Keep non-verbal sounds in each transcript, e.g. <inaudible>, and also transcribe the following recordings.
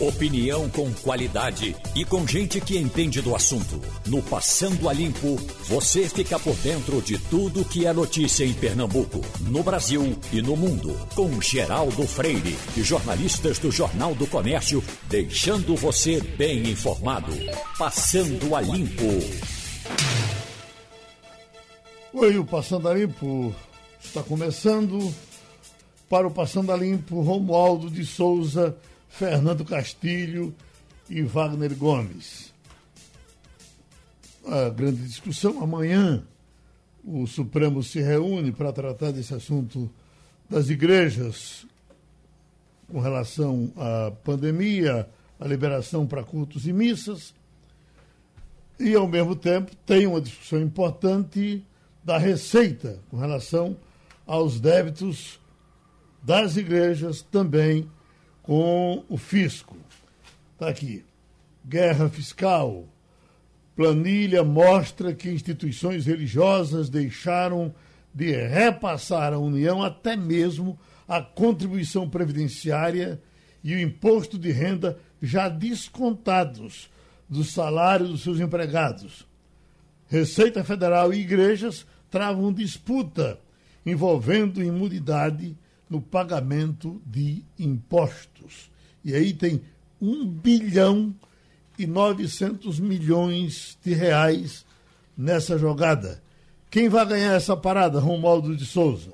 Opinião com qualidade e com gente que entende do assunto. No Passando a Limpo, você fica por dentro de tudo que é notícia em Pernambuco, no Brasil e no mundo. Com Geraldo Freire e jornalistas do Jornal do Comércio, deixando você bem informado. Passando a Limpo. Oi, o Passando a Limpo está começando. Para o Passando a Limpo, Romualdo de Souza, Fernando Castilho e Wagner Gomes. A grande discussão amanhã. O Supremo se reúne para tratar desse assunto das igrejas com relação à pandemia, a liberação para cultos e missas. E, ao mesmo tempo, tem uma discussão importante da Receita com relação aos débitos das igrejas também com o fisco. Está aqui. Guerra fiscal. Planilha mostra que instituições religiosas deixaram de repassar à União até mesmo a contribuição previdenciária e o imposto de renda já descontados do salário dos seus empregados. Receita Federal e igrejas travam disputa envolvendo imunidade no pagamento de impostos. E aí tem 1 bilhão e 900 milhões de reais nessa jogada. Quem vai ganhar essa parada, Romualdo de Souza?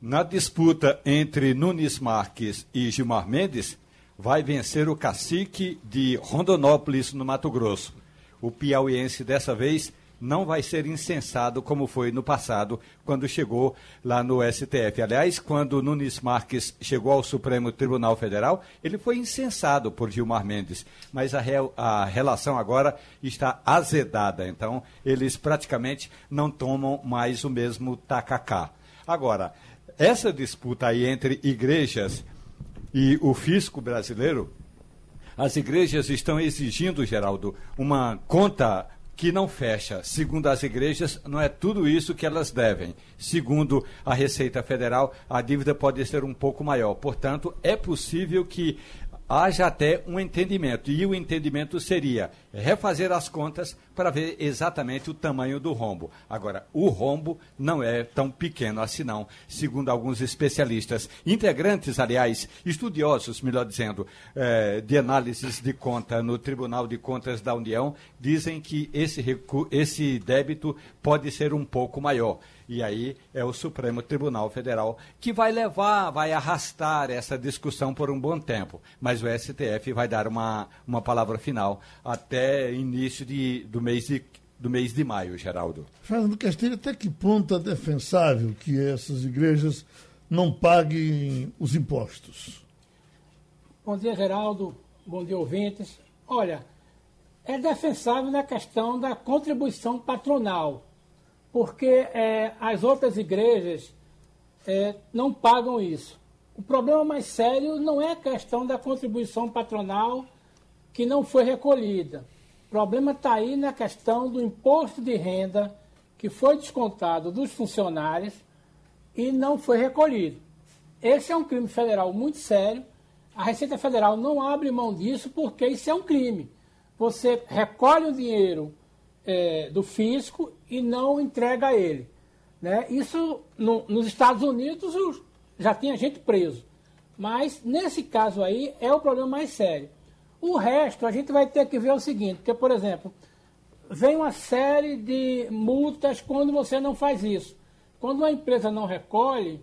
Na disputa entre Nunes Marques e Gilmar Mendes, vai vencer o cacique de Rondonópolis, no Mato Grosso. O piauiense dessa vez não vai ser incensado como foi no passado, quando chegou lá no STF. Aliás, quando Nunes Marques chegou ao Supremo Tribunal Federal, ele foi incensado por Gilmar Mendes, mas a, a relação agora está azedada, então eles praticamente não tomam mais o mesmo tacacá. Agora, essa disputa aí entre igrejas e o fisco brasileiro, as igrejas estão exigindo, Geraldo, uma conta que não fecha. Segundo as igrejas, não é tudo isso que elas devem. Segundo a Receita Federal, a dívida pode ser um pouco maior. Portanto, é possível que haja até um entendimento. E o entendimento seria refazer as contas para ver exatamente o tamanho do rombo. Agora, o rombo não é tão pequeno assim não, segundo alguns especialistas. Integrantes, aliás, estudiosos, melhor dizendo, eh, de análises de conta no Tribunal de Contas da União, dizem que esse, esse débito pode ser um pouco maior. E aí é o Supremo Tribunal Federal que vai levar, vai arrastar essa discussão por um bom tempo. Mas o STF vai dar uma, uma palavra final até início de, do, mês de, do mês de maio, Geraldo. Fernando Castilho, até que ponto é defensável que essas igrejas não paguem os impostos? Bom dia, Geraldo. Bom dia, ouvintes. Olha, é defensável na questão da contribuição patronal porque é, as outras igrejas é, não pagam isso. O problema mais sério não é a questão da contribuição patronal que não foi recolhida. O problema está aí na questão do imposto de renda que foi descontado dos funcionários e não foi recolhido. Esse é um crime federal muito sério. A Receita Federal não abre mão disso porque isso é um crime. Você recolhe o dinheiro é, do fisco e não entrega a ele. Né? Isso no, nos Estados Unidos já tinha gente preso. Mas nesse caso aí é o problema mais sério. O resto a gente vai ter que ver o seguinte, porque, por exemplo, vem uma série de multas quando você não faz isso. Quando uma empresa não recolhe,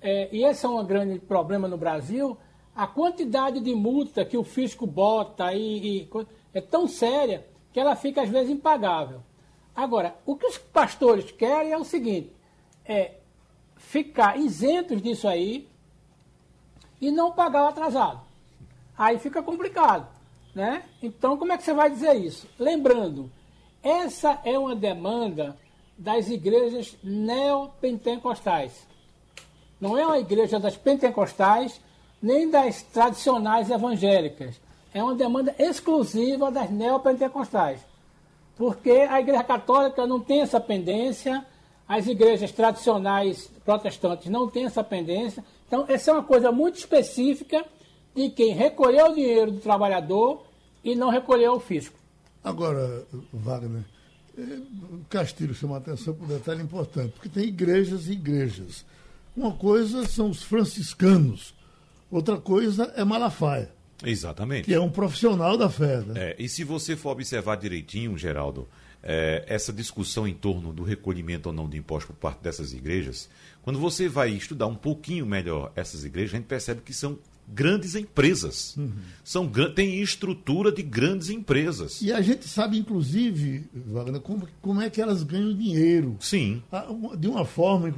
é, e esse é um grande problema no Brasil, a quantidade de multa que o fisco bota e, e é tão séria que ela fica às vezes impagável. Agora, o que os pastores querem é o seguinte: é ficar isentos disso aí e não pagar o atrasado. Aí fica complicado, né? Então, como é que você vai dizer isso? Lembrando, essa é uma demanda das igrejas neopentecostais. Não é uma igreja das pentecostais, nem das tradicionais evangélicas é uma demanda exclusiva das neopentecostais. Porque a Igreja Católica não tem essa pendência, as igrejas tradicionais protestantes não têm essa pendência. Então, essa é uma coisa muito específica de quem recolheu o dinheiro do trabalhador e não recolheu o fisco. Agora, Wagner, é, Castilho chama atenção para um detalhe importante, porque tem igrejas e igrejas. Uma coisa são os franciscanos, outra coisa é Malafaia. Exatamente. Que é um profissional da fé. Né? É, e se você for observar direitinho, Geraldo, é, essa discussão em torno do recolhimento ou não de impostos por parte dessas igrejas, quando você vai estudar um pouquinho melhor essas igrejas, a gente percebe que são grandes empresas. Uhum. São, têm estrutura de grandes empresas. E a gente sabe, inclusive, Wagner, como, como é que elas ganham dinheiro. Sim. De uma forma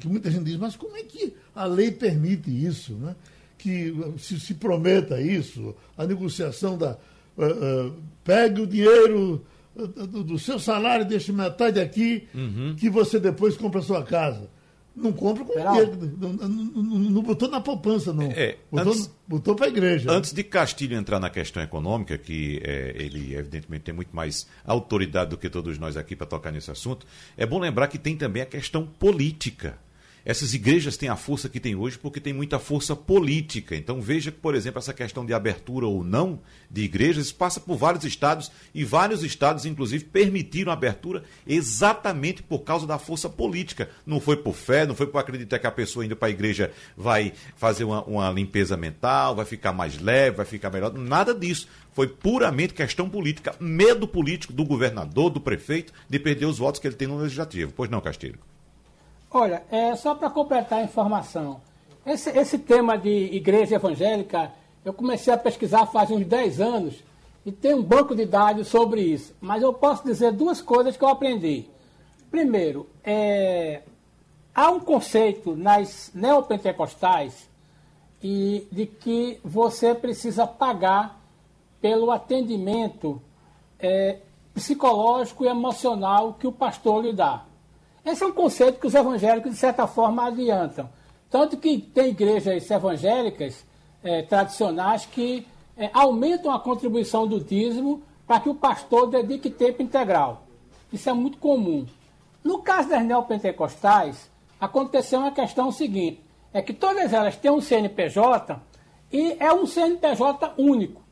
que muita gente diz, mas como é que a lei permite isso? Né? Que se, se prometa isso, a negociação da. Uh, uh, pegue o dinheiro do, do seu salário, deixe metade aqui, uhum. que você depois compra a sua casa. Não compra com dinheiro. Não, não, não, botou na poupança, não. É, botou, antes, botou para a igreja. Antes de Castilho entrar na questão econômica, que é, ele evidentemente tem muito mais autoridade do que todos nós aqui para tocar nesse assunto, é bom lembrar que tem também a questão política. Essas igrejas têm a força que têm hoje porque tem muita força política. Então veja que, por exemplo, essa questão de abertura ou não de igrejas passa por vários estados e vários estados, inclusive, permitiram a abertura exatamente por causa da força política. Não foi por fé, não foi por acreditar que a pessoa indo para a igreja vai fazer uma, uma limpeza mental, vai ficar mais leve, vai ficar melhor. Nada disso. Foi puramente questão política, medo político do governador, do prefeito, de perder os votos que ele tem no legislativo. Pois não, Castilho? Olha, é, só para completar a informação, esse, esse tema de igreja evangélica, eu comecei a pesquisar faz uns 10 anos e tem um banco de dados sobre isso. Mas eu posso dizer duas coisas que eu aprendi. Primeiro, é, há um conceito nas neopentecostais e de que você precisa pagar pelo atendimento é, psicológico e emocional que o pastor lhe dá. Esse é um conceito que os evangélicos, de certa forma, adiantam. Tanto que tem igrejas evangélicas é, tradicionais que é, aumentam a contribuição do dízimo para que o pastor dedique tempo integral. Isso é muito comum. No caso das neopentecostais, aconteceu uma questão seguinte: é que todas elas têm um CNPJ e é um CNPJ único.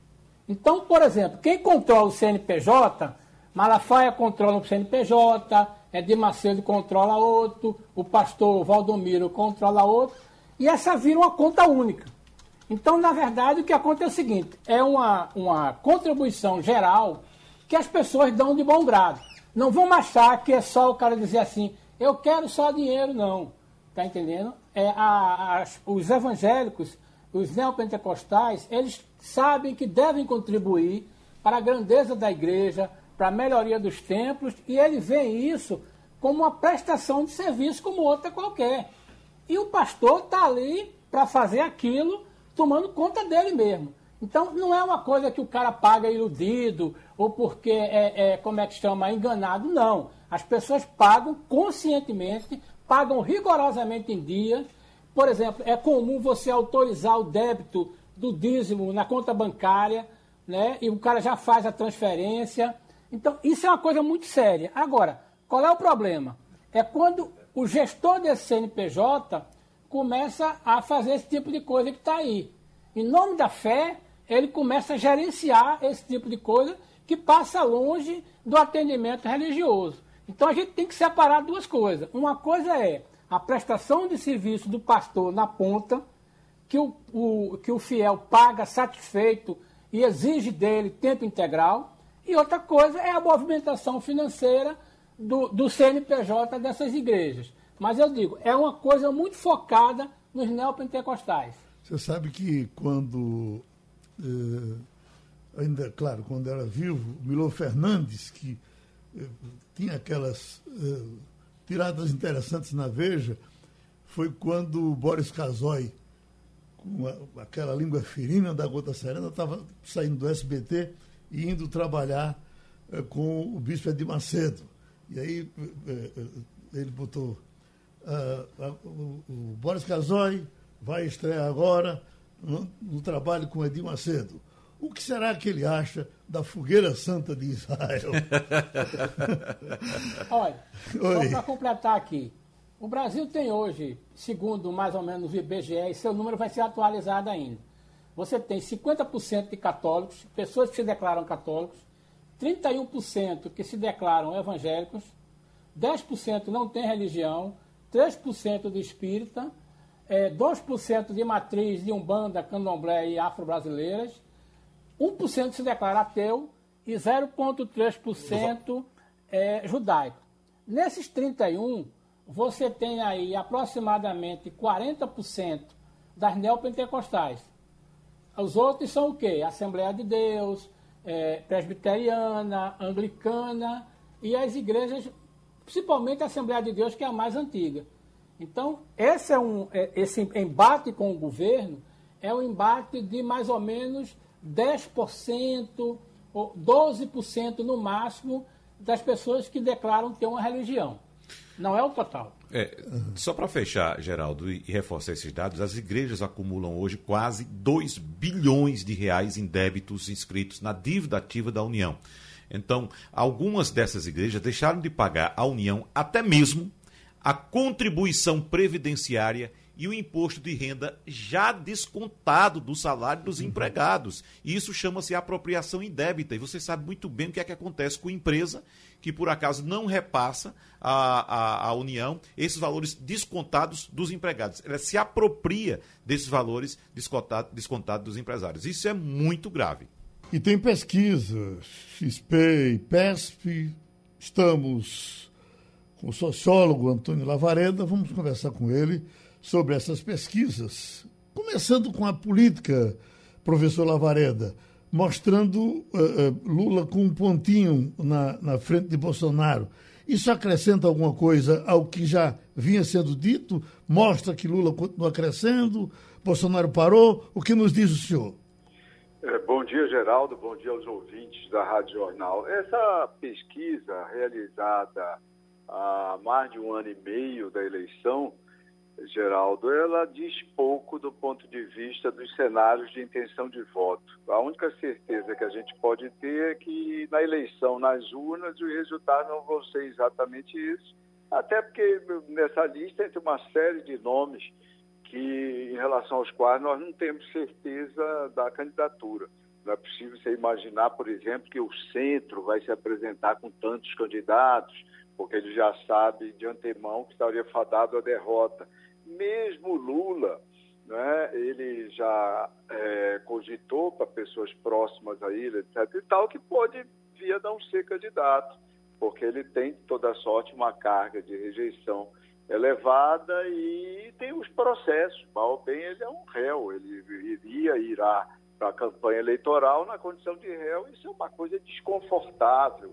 Então, por exemplo, quem controla o CNPJ, Malafaia controla o CNPJ, Edir Macedo controla outro, o pastor Valdomiro controla outro, e essa vira uma conta única. Então, na verdade, o que acontece é o seguinte: é uma, uma contribuição geral que as pessoas dão de bom grado. Não vão achar que é só o cara dizer assim, eu quero só dinheiro, não. Está entendendo? É, a, a, os evangélicos, os neopentecostais, eles sabem que devem contribuir para a grandeza da igreja, para a melhoria dos templos, e ele vê isso como uma prestação de serviço como outra qualquer. E o pastor está ali para fazer aquilo, tomando conta dele mesmo. Então, não é uma coisa que o cara paga iludido ou porque é, é como é que chama, enganado, não. As pessoas pagam conscientemente, pagam rigorosamente em dia. Por exemplo, é comum você autorizar o débito do dízimo na conta bancária, né? E o cara já faz a transferência. Então, isso é uma coisa muito séria. Agora, qual é o problema? É quando o gestor desse CNPJ começa a fazer esse tipo de coisa que está aí. Em nome da fé, ele começa a gerenciar esse tipo de coisa que passa longe do atendimento religioso. Então a gente tem que separar duas coisas. Uma coisa é a prestação de serviço do pastor na ponta, que o, o, que o fiel paga satisfeito e exige dele tempo integral. E outra coisa é a movimentação financeira do, do CNPJ dessas igrejas. Mas eu digo, é uma coisa muito focada nos neopentecostais. Você sabe que quando, eh, ainda, claro, quando era vivo, Milô Fernandes, que eh, tinha aquelas eh, tiradas interessantes na Veja, foi quando Boris Casoy, com a, aquela língua ferina da Gota Serena, estava saindo do SBT indo trabalhar eh, com o bispo Edir Macedo. E aí eh, eh, ele botou uh, o, o, Boris Casoy vai estrear agora no, no, trabalho com Edir Macedo. O que será que ele acha da fogueira santa de Israel? <laughs> Olha, só para completar aqui. O Brasil tem hoje, segundo mais ou menos o IBGE, e seu número vai ser atualizado ainda você tem 50% de católicos, pessoas que se declaram católicos, 31% que se declaram evangélicos, 10% não tem religião, 3% de espírita, é, 2% de matriz de Umbanda, Candomblé e Afro-Brasileiras, 1% se declara ateu e 0,3% é judaico. Nesses 31, você tem aí aproximadamente 40% das neopentecostais. Os outros são o quê? Assembleia de Deus, é, presbiteriana, anglicana e as igrejas, principalmente a Assembleia de Deus, que é a mais antiga. Então, esse, é um, é, esse embate com o governo é um embate de mais ou menos 10% ou 12% no máximo das pessoas que declaram ter uma religião. Não é o total. É, só para fechar, Geraldo, e reforçar esses dados, as igrejas acumulam hoje quase 2 bilhões de reais em débitos inscritos na dívida ativa da União. Então, algumas dessas igrejas deixaram de pagar à União até mesmo a contribuição previdenciária e o imposto de renda já descontado do salário dos empregados. E isso chama-se apropriação indébita. E você sabe muito bem o que é que acontece com a empresa que, por acaso, não repassa à, à, União esses valores descontados dos empregados. Ela se apropria desses valores descontados, descontados dos empresários. Isso é muito grave. E tem pesquisas, XP e PESP. Estamos com o sociólogo Antônio Lavareda, vamos conversar com ele sobre essas pesquisas, começando com a política, professor Lavareda, mostrando uh, uh, Lula com um pontinho na, na frente de Bolsonaro. Isso acrescenta alguma coisa ao que já vinha sendo dito? Mostra que Lula continua crescendo, Bolsonaro parou? O que nos diz o senhor? É, bom dia, Geraldo. Bom dia aos ouvintes da Rádio Jornal. Essa pesquisa realizada há mais de um ano e meio da eleição Geraldo, ela diz pouco do ponto de vista dos cenários de intenção de voto. A única certeza que a gente pode ter é que na eleição, nas urnas, os resultados não vão ser exatamente isso, até porque nessa lista entra uma série de nomes que, em relação aos quais nós não temos certeza da candidatura. Não é possível você imaginar, por exemplo, que o centro vai se apresentar com tantos candidatos, porque ele já sabe de antemão que estaria fadado à derrota mesmo Lula, né, ele já é, cogitou para pessoas próximas a ele, etc. e tal, que pode vir a não ser candidato, porque ele tem toda sorte uma carga de rejeição elevada e tem os processos. Mal bem, ele é um réu, ele iria, irá para a campanha eleitoral na condição de réu, isso é uma coisa desconfortável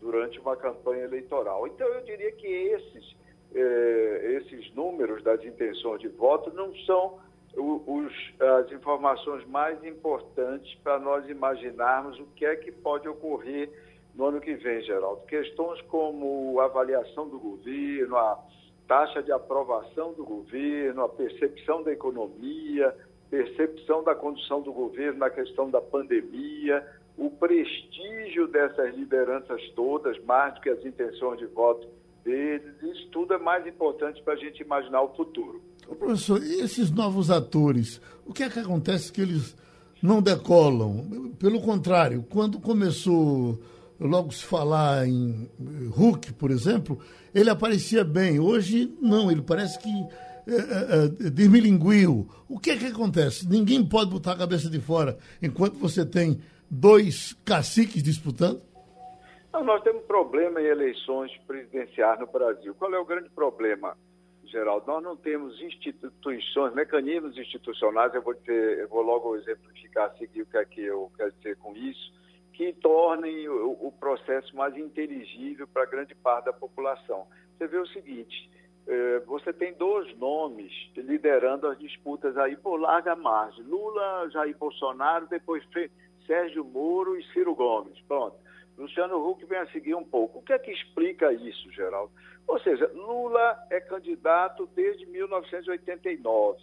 durante uma campanha eleitoral. Então, eu diria que esses eh, esses números das intenções de voto não são os, as informações mais importantes para nós imaginarmos o que é que pode ocorrer no ano que vem, Geraldo. Questões como a avaliação do governo, a taxa de aprovação do governo, a percepção da economia, percepção da condução do governo na questão da pandemia, o prestígio dessas lideranças todas, mais do que as intenções de voto deles. Isso tudo é mais importante para a gente imaginar o futuro. Ô, professor, e esses novos atores, o que é que acontece que eles não decolam? Pelo contrário, quando começou logo se falar em Hulk, por exemplo, ele aparecia bem. Hoje, não, ele parece que é, é, desmilinguiu. O que é que acontece? Ninguém pode botar a cabeça de fora enquanto você tem dois caciques disputando? Nós temos problema em eleições presidenciais no Brasil. Qual é o grande problema, Geraldo? Nós não temos instituições, mecanismos institucionais, eu vou, eu vou logo exemplificar, seguir o que é que eu quero dizer com isso, que tornem o, o processo mais inteligível para grande parte da população. Você vê o seguinte, eh, você tem dois nomes liderando as disputas aí por larga margem. Lula, Jair Bolsonaro, depois Sérgio Moro e Ciro Gomes. Pronto. Luciano Huck vem a seguir um pouco. O que é que explica isso, Geraldo? Ou seja, Lula é candidato desde 1989.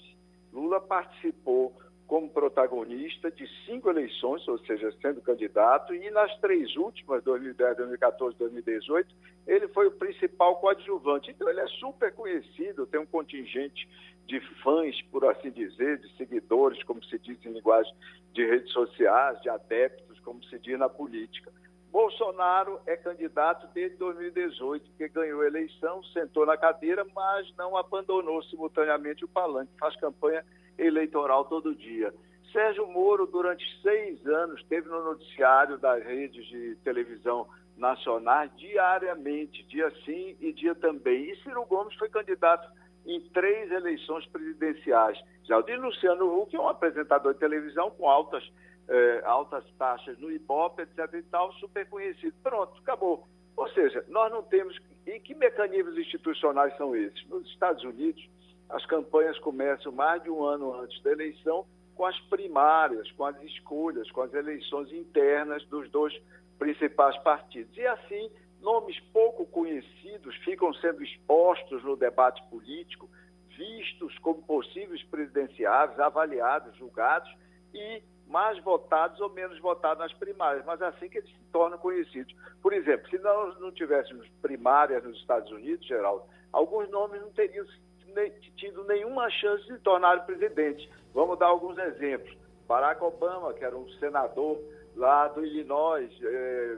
Lula participou como protagonista de cinco eleições, ou seja, sendo candidato, e nas três últimas, 2010, 2014, 2018, ele foi o principal coadjuvante. Então, ele é super conhecido, tem um contingente de fãs, por assim dizer, de seguidores, como se diz em linguagem de redes sociais, de adeptos, como se diz na política. Bolsonaro é candidato desde 2018, que ganhou a eleição, sentou na cadeira, mas não abandonou simultaneamente o palanque, faz campanha eleitoral todo dia. Sérgio Moro, durante seis anos, teve no noticiário das redes de televisão nacionais diariamente, dia sim e dia também. E Ciro Gomes foi candidato em três eleições presidenciais. Já o de Luciano Huck é um apresentador de televisão com altas, eh, altas taxas no Ibope, etc. e tal, super conhecido. Pronto, acabou. Ou seja, nós não temos. E que mecanismos institucionais são esses? Nos Estados Unidos, as campanhas começam mais de um ano antes da eleição com as primárias, com as escolhas, com as eleições internas dos dois principais partidos. E assim, nomes pouco conhecidos ficam sendo expostos no debate político, vistos como possíveis presidenciáveis, avaliados, julgados e mais votados ou menos votados nas primárias, mas é assim que eles se tornam conhecidos. Por exemplo, se nós não tivéssemos primárias nos Estados Unidos, Geraldo, alguns nomes não teriam tido nenhuma chance de se tornar presidente. Vamos dar alguns exemplos. Barack Obama, que era um senador lá do Illinois, é,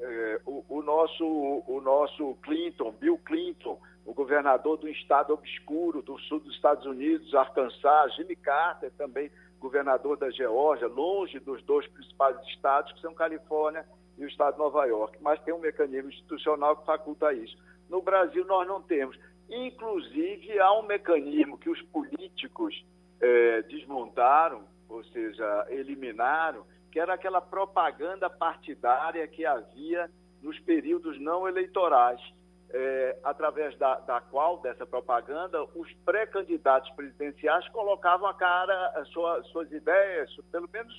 é, o, o, nosso, o nosso Clinton, Bill Clinton, o governador do estado obscuro do sul dos Estados Unidos, Arkansas, Jimmy Carter, também governador da Geórgia, longe dos dois principais estados, que são Califórnia e o estado de Nova York. Mas tem um mecanismo institucional que faculta isso. No Brasil, nós não temos. Inclusive, há um mecanismo que os políticos é, desmontaram, ou seja, eliminaram, que era aquela propaganda partidária que havia nos períodos não eleitorais, é, através da, da, qual, dessa propaganda, os pré-candidatos presidenciais colocavam a cara, a sua, suas ideias, pelo menos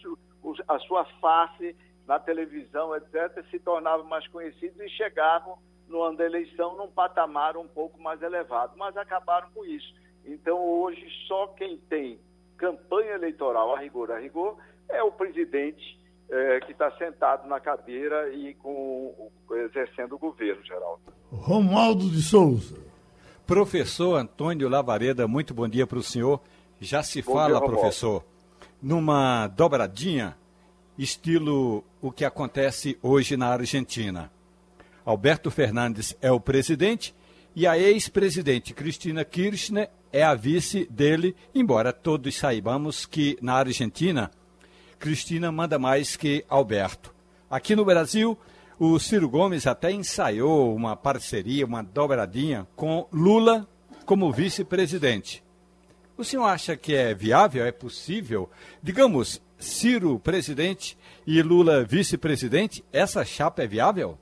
a sua face na televisão, etc., se tornavam mais conhecidos e chegavam no ano da eleição num patamar um pouco mais elevado, mas acabaram com isso. Então, hoje, só quem tem campanha eleitoral a rigor, a rigor, é o presidente é, que está sentado na cadeira e com, exercendo o governo, Geraldo. Romualdo de Souza. Professor Antônio Lavareda, muito bom dia para o senhor. Já se bom fala, dia, professor, numa dobradinha, estilo o que acontece hoje na Argentina. Alberto Fernandes é o presidente e a ex-presidente Cristina Kirchner é a vice dele, embora todos saibamos que na Argentina Cristina manda mais que Alberto. Aqui no Brasil, o Ciro Gomes até ensaiou uma parceria, uma dobradinha com Lula como vice-presidente. O senhor acha que é viável, é possível? Digamos, Ciro presidente e Lula vice-presidente, essa chapa é viável?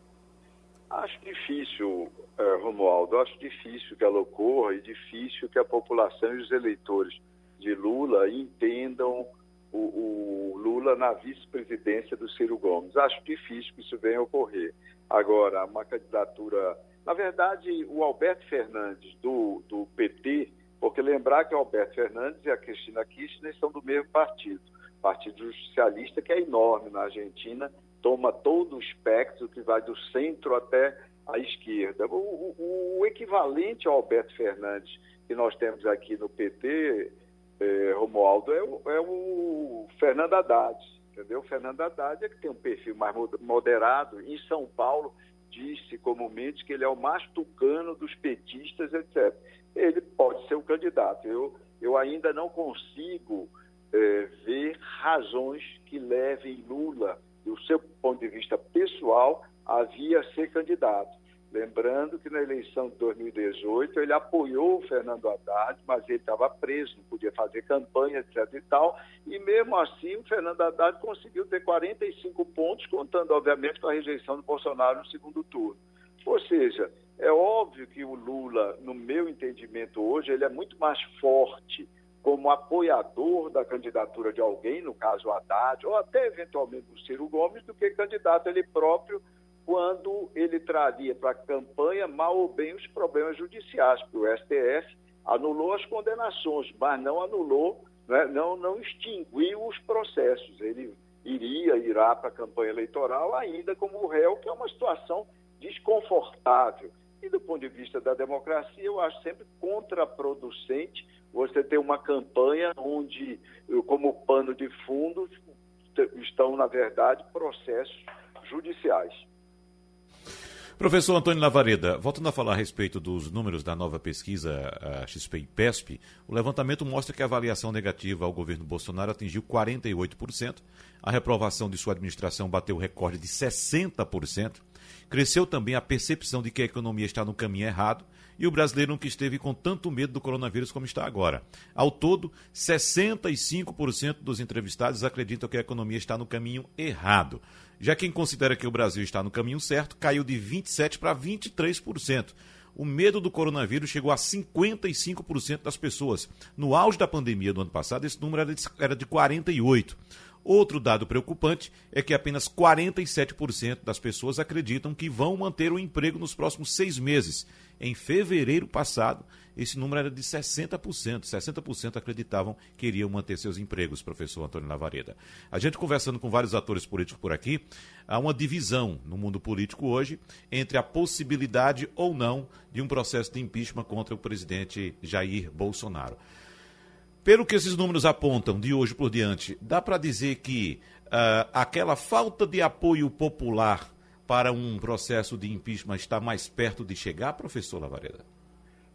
Acho difícil, é, Romualdo, acho difícil que ela ocorra e difícil que a população e os eleitores de Lula entendam o, o Lula na vice-presidência do Ciro Gomes. Acho difícil que isso venha a ocorrer. Agora, uma candidatura. Na verdade, o Alberto Fernandes, do, do PT, porque lembrar que o Alberto Fernandes e a Cristina Kirchner são do mesmo partido, Partido Socialista, que é enorme na Argentina, toma todo o espectro que vai do centro até a esquerda. O, o, o equivalente ao Alberto Fernandes que nós temos aqui no PT é, Romualdo, é o, é o Fernando Haddad, entendeu? O Fernando Haddad é que tem um perfil mais moderado. Em São Paulo, disse comumente que ele é o mais tucano dos petistas, etc. Ele pode ser o candidato. Eu, eu ainda não consigo é, ver razões que levem Lula, do seu ponto de vista pessoal, a via ser candidato. Lembrando que na eleição de 2018 ele apoiou o Fernando Haddad, mas ele estava preso, não podia fazer campanha, etc. e tal. E mesmo assim o Fernando Haddad conseguiu ter 45 pontos, contando, obviamente, com a rejeição do Bolsonaro no segundo turno. Ou seja, é óbvio que o Lula, no meu entendimento hoje, ele é muito mais forte como apoiador da candidatura de alguém, no caso Haddad, ou até eventualmente o Ciro Gomes, do que candidato ele próprio quando ele traria para a campanha, mal ou bem, os problemas judiciais, porque o STF anulou as condenações, mas não anulou, né, não, não extinguiu os processos. Ele iria, irá para a campanha eleitoral ainda como réu, que é uma situação desconfortável. E do ponto de vista da democracia, eu acho sempre contraproducente você ter uma campanha onde, como pano de fundo, estão, na verdade, processos judiciais. Professor Antônio Lavareda, voltando a falar a respeito dos números da nova pesquisa XP e PESP, o levantamento mostra que a avaliação negativa ao governo Bolsonaro atingiu 48%, a reprovação de sua administração bateu o recorde de 60%, cresceu também a percepção de que a economia está no caminho errado e o brasileiro nunca esteve com tanto medo do coronavírus como está agora. Ao todo, 65% dos entrevistados acreditam que a economia está no caminho errado. Já quem considera que o Brasil está no caminho certo caiu de 27% para 23%. O medo do coronavírus chegou a 55% das pessoas. No auge da pandemia do ano passado, esse número era de 48%. Outro dado preocupante é que apenas 47% das pessoas acreditam que vão manter o emprego nos próximos seis meses. Em fevereiro passado, esse número era de 60%. 60% acreditavam que iriam manter seus empregos, professor Antônio Lavareda. A gente conversando com vários atores políticos por aqui, há uma divisão no mundo político hoje entre a possibilidade ou não de um processo de impeachment contra o presidente Jair Bolsonaro. Pelo que esses números apontam de hoje por diante, dá para dizer que uh, aquela falta de apoio popular para um processo de impeachment está mais perto de chegar, professor Lavareda?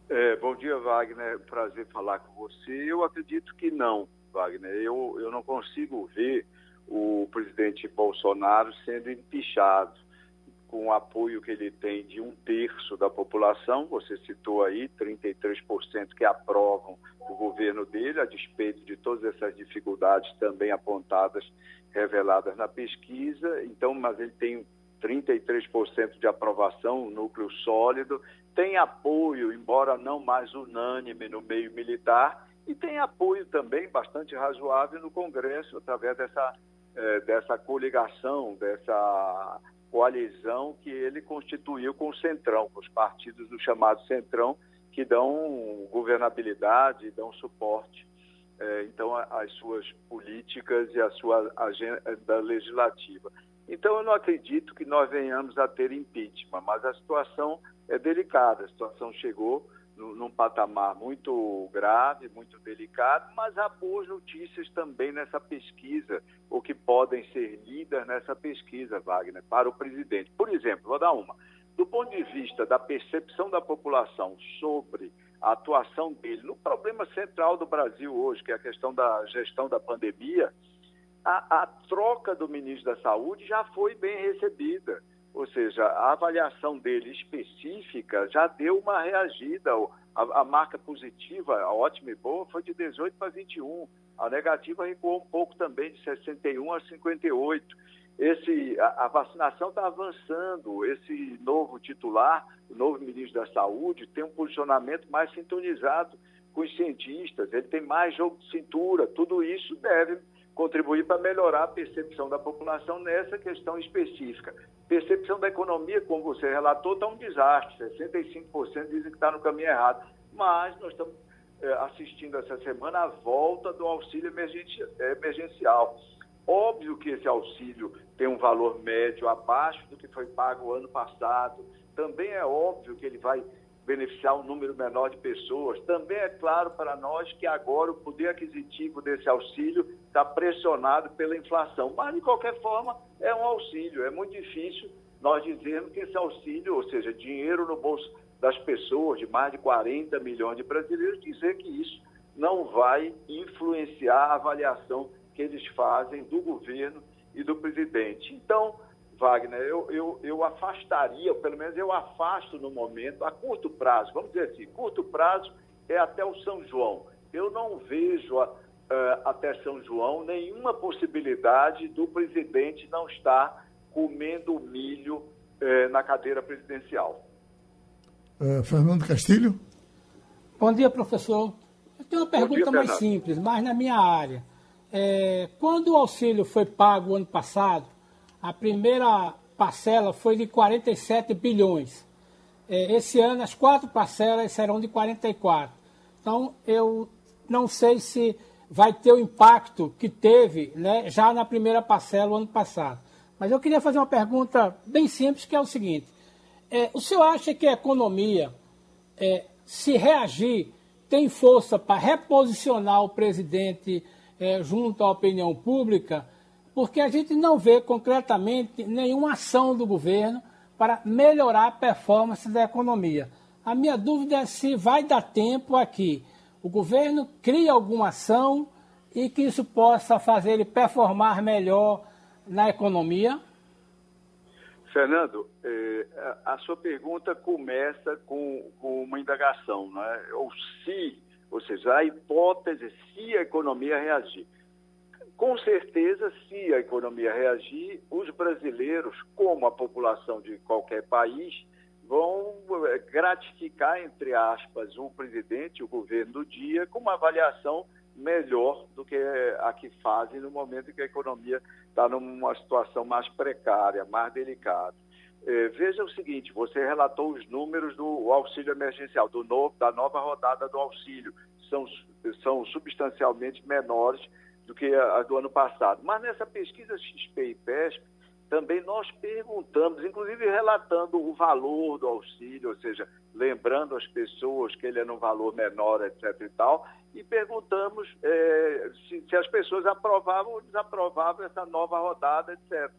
É, bom dia, Wagner. Prazer falar com você. Eu acredito que não, Wagner. Eu, eu não consigo ver o presidente Bolsonaro sendo empichado com o apoio que ele tem de um terço da população, você citou aí, 33% que aprovam o governo dele, a despeito de todas essas dificuldades também apontadas, reveladas na pesquisa. Então, mas ele tem 33% de aprovação, um núcleo sólido, tem apoio, embora não mais unânime no meio militar, e tem apoio também bastante razoável no Congresso, através dessa, eh, dessa coligação, dessa coalizão que ele constituiu com o Centrão, com os partidos do chamado Centrão, que dão governabilidade, dão suporte, eh, então, às suas políticas e à sua agenda legislativa. Então, eu não acredito que nós venhamos a ter impeachment, mas a situação é delicada. A situação chegou num patamar muito grave, muito delicado, mas há boas notícias também nessa pesquisa, ou que podem ser lidas nessa pesquisa, Wagner, para o presidente. Por exemplo, vou dar uma. Do ponto de vista da percepção da população sobre a atuação dele no problema central do Brasil hoje, que é a questão da gestão da pandemia, a, a troca do ministro da Saúde já foi bem recebida. Ou seja, a avaliação dele específica já deu uma reagida. A, a marca positiva, a ótima e boa, foi de 18 para 21. A negativa recuou um pouco também, de 61 a 58. Esse, a, a vacinação está avançando. Esse novo titular, o novo ministro da Saúde, tem um posicionamento mais sintonizado com os cientistas. Ele tem mais jogo de cintura. Tudo isso deve contribuir para melhorar a percepção da população nessa questão específica. Percepção da economia, como você relatou, está um desastre. 65% dizem que está no caminho errado. Mas nós estamos é, assistindo essa semana a volta do auxílio emergencial. Óbvio que esse auxílio tem um valor médio abaixo do que foi pago ano passado. Também é óbvio que ele vai beneficiar um número menor de pessoas. Também é claro para nós que agora o poder aquisitivo desse auxílio está pressionado pela inflação. Mas, de qualquer forma, é um auxílio. É muito difícil nós dizermos que esse auxílio, ou seja, dinheiro no bolso das pessoas, de mais de 40 milhões de brasileiros, dizer que isso não vai influenciar a avaliação que eles fazem do governo e do presidente. Então, Wagner, eu, eu, eu afastaria, ou pelo menos eu afasto no momento, a curto prazo, vamos dizer assim, curto prazo é até o São João. Eu não vejo a, uh, até São João nenhuma possibilidade do presidente não estar comendo milho uh, na cadeira presidencial. Uh, Fernando Castilho? Bom dia, professor. Eu tenho uma pergunta dia, mais simples, mais na minha área. É, quando o auxílio foi pago ano passado, a primeira parcela foi de 47 bilhões. É, esse ano, as quatro parcelas serão de 44. Então, eu não sei se vai ter o impacto que teve né, já na primeira parcela o ano passado. Mas eu queria fazer uma pergunta bem simples, que é o seguinte. É, o senhor acha que a economia, é, se reagir, tem força para reposicionar o presidente é, junto à opinião pública? Porque a gente não vê concretamente nenhuma ação do governo para melhorar a performance da economia. A minha dúvida é se vai dar tempo aqui. O governo cria alguma ação e que isso possa fazer ele performar melhor na economia? Fernando, eh, a sua pergunta começa com, com uma indagação, né? ou se, ou seja, a hipótese se a economia reagir. Com certeza, se a economia reagir, os brasileiros, como a população de qualquer país, vão eh, gratificar, entre aspas, o presidente, o governo do dia, com uma avaliação melhor do que a que fazem no momento em que a economia está numa situação mais precária, mais delicada. É, veja o seguinte: você relatou os números do auxílio emergencial, do novo, da nova rodada do auxílio, são, são substancialmente menores do que a, a do ano passado. Mas nessa pesquisa XP e PESP, também nós perguntamos, inclusive relatando o valor do auxílio, ou seja, lembrando as pessoas que ele é num valor menor, etc. e tal, e perguntamos é, se, se, as pessoas aprovavam ou desaprovavam essa nova rodada, etc.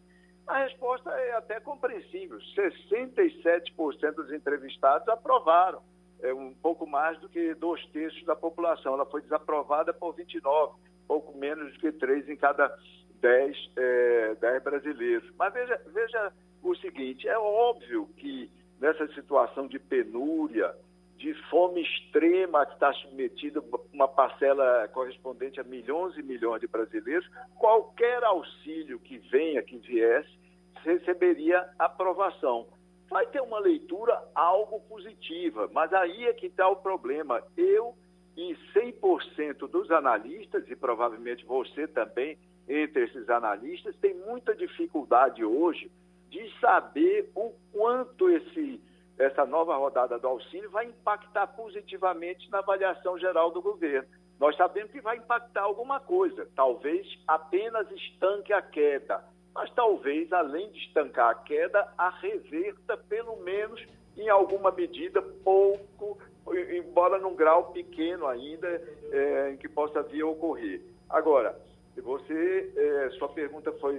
A resposta é até compreensível: 67% dos entrevistados aprovaram, é um pouco mais do que dois terços da população. Ela foi desaprovada por 29 pouco menos que três em cada dez, é, dez brasileiros. Mas veja, veja o seguinte: é óbvio que nessa situação de penúria, de fome extrema que está submetida uma parcela correspondente a milhões e milhões de brasileiros, qualquer auxílio que venha, que viesse, receberia aprovação. Vai ter uma leitura algo positiva, mas aí é que está o problema. Eu e 100% dos analistas, e provavelmente você também, entre esses analistas, tem muita dificuldade hoje de saber o quanto esse, essa nova rodada do auxílio vai impactar positivamente na avaliação geral do governo. Nós sabemos que vai impactar alguma coisa, talvez apenas estanque a queda, mas talvez, além de estancar a queda, a reverta pelo menos em alguma medida pouco embora num grau pequeno ainda, é, em que possa vir a ocorrer. Agora, você, é, sua pergunta foi,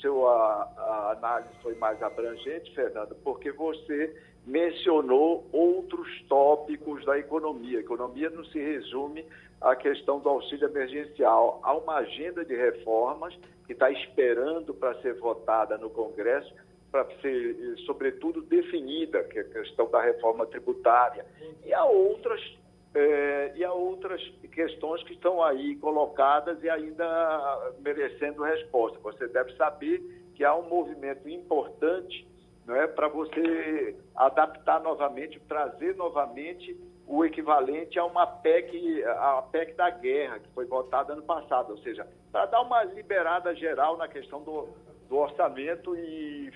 seu, a, a, análise foi mais abrangente, Fernando, porque você mencionou outros tópicos da economia. A economia não se resume à questão do auxílio emergencial. Há uma agenda de reformas que está esperando para ser votada no Congresso para ser, sobretudo, definida, que é a questão da reforma tributária. E há outras, é, e há outras questões que estão aí colocadas e ainda merecendo resposta. Você deve saber que há um movimento importante não é, para você adaptar novamente, trazer novamente o equivalente a uma PEC, a PEC da guerra, que foi votada ano passado, ou seja, para dar uma liberada geral na questão do, do orçamento e,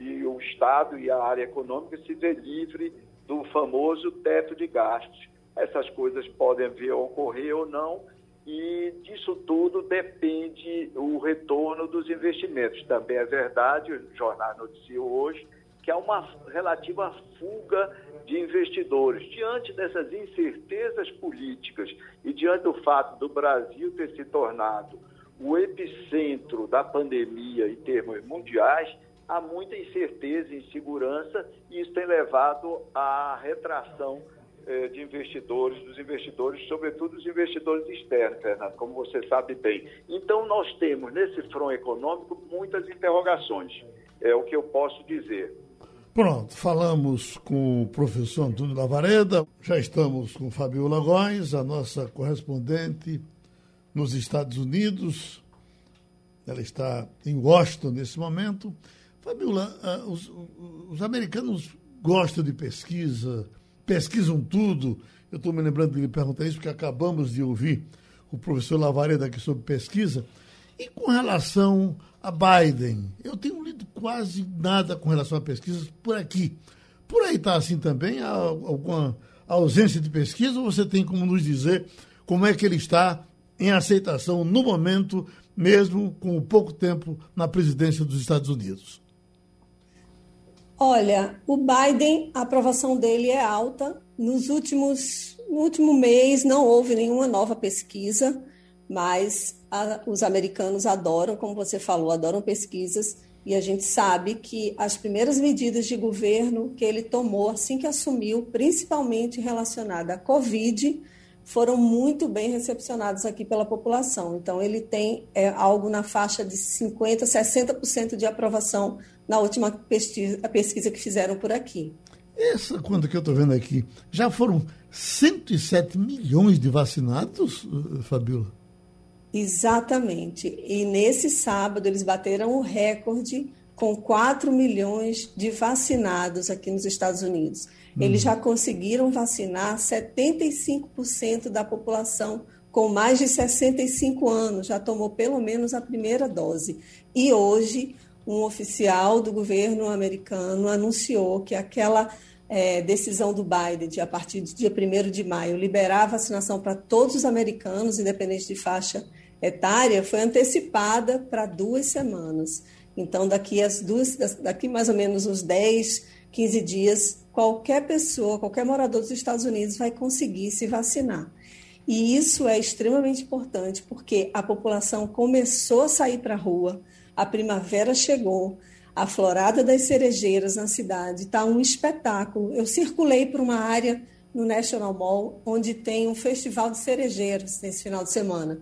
e, o Estado e a área econômica se dê livre do famoso teto de gastos. Essas coisas podem vir a ocorrer ou não, e disso tudo depende o retorno dos investimentos. Também é verdade, o jornal noticiou hoje, que há uma relativa fuga de investidores. Diante dessas incertezas políticas e diante do fato do Brasil ter se tornado o epicentro da pandemia em termos mundiais, há muita incerteza e insegurança e isso tem levado à retração eh, de investidores, dos investidores, sobretudo dos investidores externos, Fernando, como você sabe bem. Então, nós temos nesse front econômico muitas interrogações, é o que eu posso dizer. Pronto, falamos com o professor Antônio Lavareda, já estamos com Fabiola Góes, a nossa correspondente nos Estados Unidos. Ela está em Washington nesse momento. Fabiola, ah, os, os americanos gostam de pesquisa, pesquisam tudo. Eu estou me lembrando de lhe perguntar isso, porque acabamos de ouvir o professor Lavareda aqui sobre pesquisa. E com relação a Biden, eu tenho lido quase nada com relação a pesquisas por aqui. Por aí está assim também? Há alguma ausência de pesquisa ou você tem como nos dizer como é que ele está em aceitação no momento, mesmo com pouco tempo na presidência dos Estados Unidos? Olha, o Biden, a aprovação dele é alta. Nos últimos, no último mês não houve nenhuma nova pesquisa, mas a, os americanos adoram, como você falou, adoram pesquisas. E a gente sabe que as primeiras medidas de governo que ele tomou assim que assumiu, principalmente relacionada à Covid, foram muito bem recepcionadas aqui pela população. Então, ele tem é, algo na faixa de 50%, 60% de aprovação na última pesquisa, pesquisa que fizeram por aqui. Essa conta que eu estou vendo aqui, já foram 107 milhões de vacinados, eh, Fabiola? Exatamente. E nesse sábado eles bateram o recorde com 4 milhões de vacinados aqui nos Estados Unidos. Eles já conseguiram vacinar 75% da população com mais de 65 anos, já tomou pelo menos a primeira dose. E hoje, um oficial do governo americano anunciou que aquela é, decisão do Biden de, a partir do dia 1 de maio, liberar a vacinação para todos os americanos, independente de faixa etária, foi antecipada para duas semanas. Então, daqui, as duas, daqui mais ou menos uns 10, 15 dias, qualquer pessoa, qualquer morador dos Estados Unidos vai conseguir se vacinar. E isso é extremamente importante porque a população começou a sair para a rua, a primavera chegou, a florada das cerejeiras na cidade está um espetáculo. Eu circulei por uma área no National Mall onde tem um festival de cerejeiras nesse final de semana.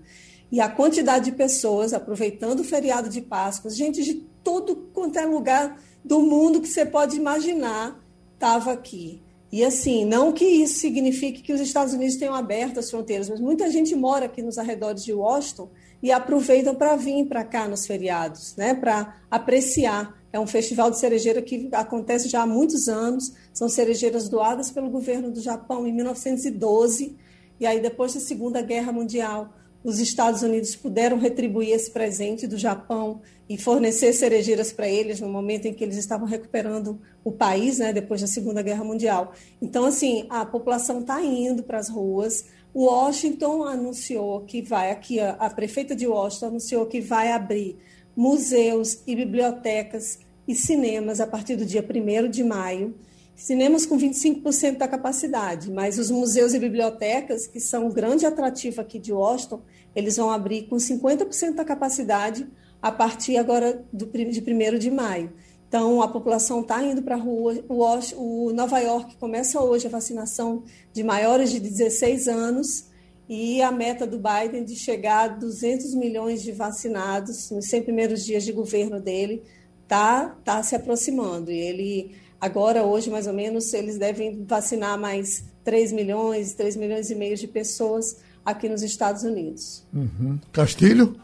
E a quantidade de pessoas aproveitando o feriado de Páscoa, gente de todo quanto é lugar do mundo que você pode imaginar, estava aqui. E assim, não que isso signifique que os Estados Unidos tenham aberto as fronteiras, mas muita gente mora aqui nos arredores de Washington e aproveitam para vir para cá nos feriados, né, para apreciar. É um festival de cerejeira que acontece já há muitos anos. São cerejeiras doadas pelo governo do Japão em 1912. E aí, depois da Segunda Guerra Mundial, os Estados Unidos puderam retribuir esse presente do Japão e fornecer cerejeiras para eles no momento em que eles estavam recuperando o país, né, depois da Segunda Guerra Mundial. Então, assim, a população está indo para as ruas. Washington anunciou que vai, aqui a, a prefeita de Washington anunciou que vai abrir museus e bibliotecas e cinemas a partir do dia 1 de maio cinemas com 25% da capacidade, mas os museus e bibliotecas, que são um grande atrativo aqui de Washington, eles vão abrir com 50% da capacidade a partir agora do, de 1 de maio. Então, a população está indo para a rua. O, Nova York começa hoje a vacinação de maiores de 16 anos e a meta do Biden de chegar a 200 milhões de vacinados nos 100 primeiros dias de governo dele está tá se aproximando. E ele Agora, hoje, mais ou menos, eles devem vacinar mais 3 milhões, 3 milhões e meio de pessoas aqui nos Estados Unidos. Uhum. Castilho?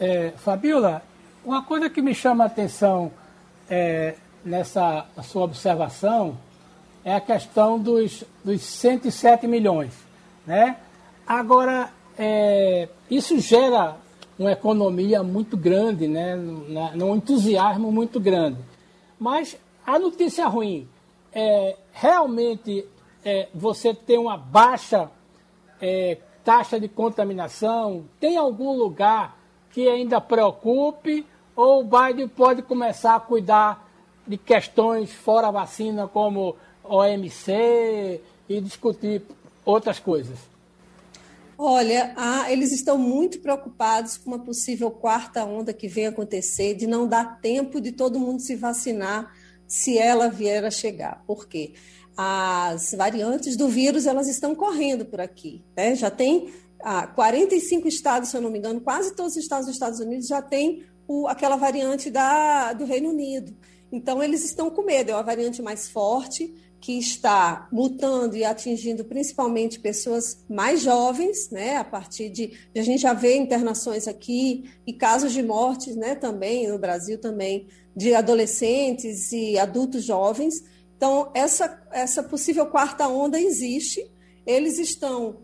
É, Fabiola, uma coisa que me chama a atenção é, nessa sua observação é a questão dos, dos 107 milhões. Né? Agora, é, isso gera uma economia muito grande, né? um entusiasmo muito grande. Mas a notícia ruim é realmente é, você tem uma baixa é, taxa de contaminação? Tem algum lugar que ainda preocupe? Ou o Biden pode começar a cuidar de questões fora vacina, como OMC, e discutir outras coisas? Olha, ah, eles estão muito preocupados com uma possível quarta onda que vem acontecer, de não dar tempo de todo mundo se vacinar se ela vier a chegar. Por quê? As variantes do vírus elas estão correndo por aqui. Né? Já tem ah, 45 estados, se eu não me engano, quase todos os estados dos Estados Unidos já tem o, aquela variante da, do Reino Unido. Então, eles estão com medo, é uma variante mais forte, que está mutando e atingindo principalmente pessoas mais jovens, né? A partir de a gente já vê internações aqui e casos de mortes, né? Também no Brasil também de adolescentes e adultos jovens. Então essa essa possível quarta onda existe. Eles estão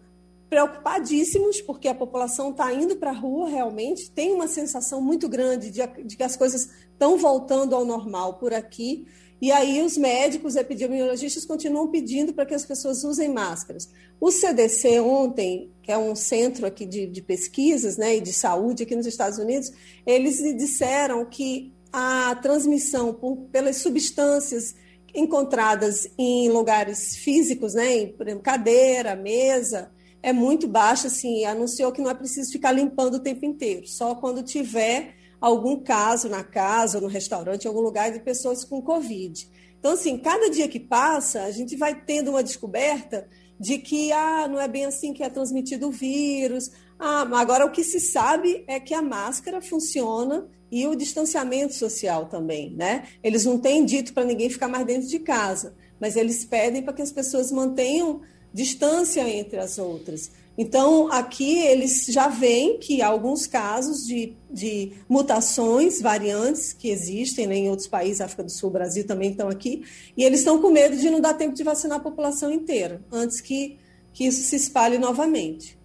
preocupadíssimos porque a população está indo para a rua realmente tem uma sensação muito grande de, de que as coisas estão voltando ao normal por aqui e aí os médicos, epidemiologistas continuam pedindo para que as pessoas usem máscaras. O CDC ontem, que é um centro aqui de, de pesquisas né, e de saúde aqui nos Estados Unidos, eles disseram que a transmissão por, pelas substâncias encontradas em lugares físicos, né, em, por exemplo, cadeira, mesa, é muito baixa, assim, anunciou que não é preciso ficar limpando o tempo inteiro, só quando tiver algum caso na casa, no restaurante, em algum lugar de pessoas com Covid. Então, assim, cada dia que passa, a gente vai tendo uma descoberta de que ah, não é bem assim que é transmitido o vírus. Ah, agora o que se sabe é que a máscara funciona e o distanciamento social também, né? Eles não têm dito para ninguém ficar mais dentro de casa, mas eles pedem para que as pessoas mantenham distância entre as outras. Então, aqui eles já veem que há alguns casos de, de mutações, variantes que existem né, em outros países, África do Sul, Brasil também estão aqui, e eles estão com medo de não dar tempo de vacinar a população inteira, antes que, que isso se espalhe novamente.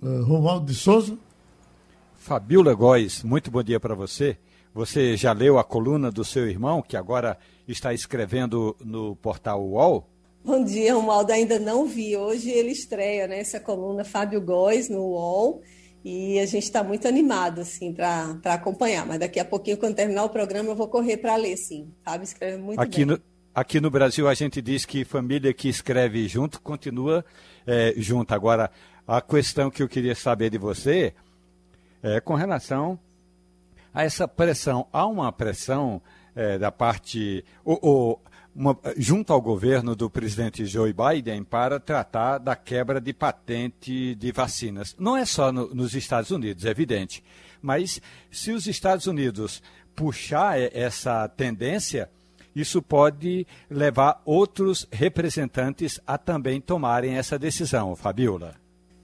Uh, Romualdo de Souza. Fabiola Góes, muito bom dia para você. Você já leu a coluna do seu irmão, que agora está escrevendo no portal UOL? Bom dia, Romualdo. Ainda não vi. Hoje ele estreia né, essa coluna Fábio Góes no UOL e a gente está muito animado assim, para acompanhar. Mas daqui a pouquinho, quando terminar o programa, eu vou correr para ler, sim. Fábio escreve muito aqui bem. No, aqui no Brasil, a gente diz que família que escreve junto continua é, junto. Agora, a questão que eu queria saber de você é com relação a essa pressão. Há uma pressão é, da parte. O, o, uma, junto ao governo do presidente Joe Biden para tratar da quebra de patente de vacinas. Não é só no, nos Estados Unidos, é evidente, mas se os Estados Unidos puxar essa tendência, isso pode levar outros representantes a também tomarem essa decisão, Fabiola.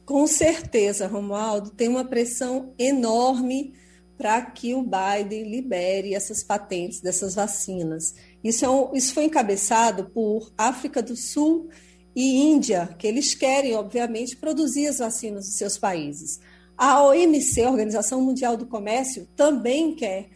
Com certeza, Romualdo, tem uma pressão enorme para que o Biden libere essas patentes dessas vacinas. Isso, é um, isso foi encabeçado por África do Sul e Índia, que eles querem, obviamente, produzir as vacinas dos seus países. A OMC, a Organização Mundial do Comércio, também quer,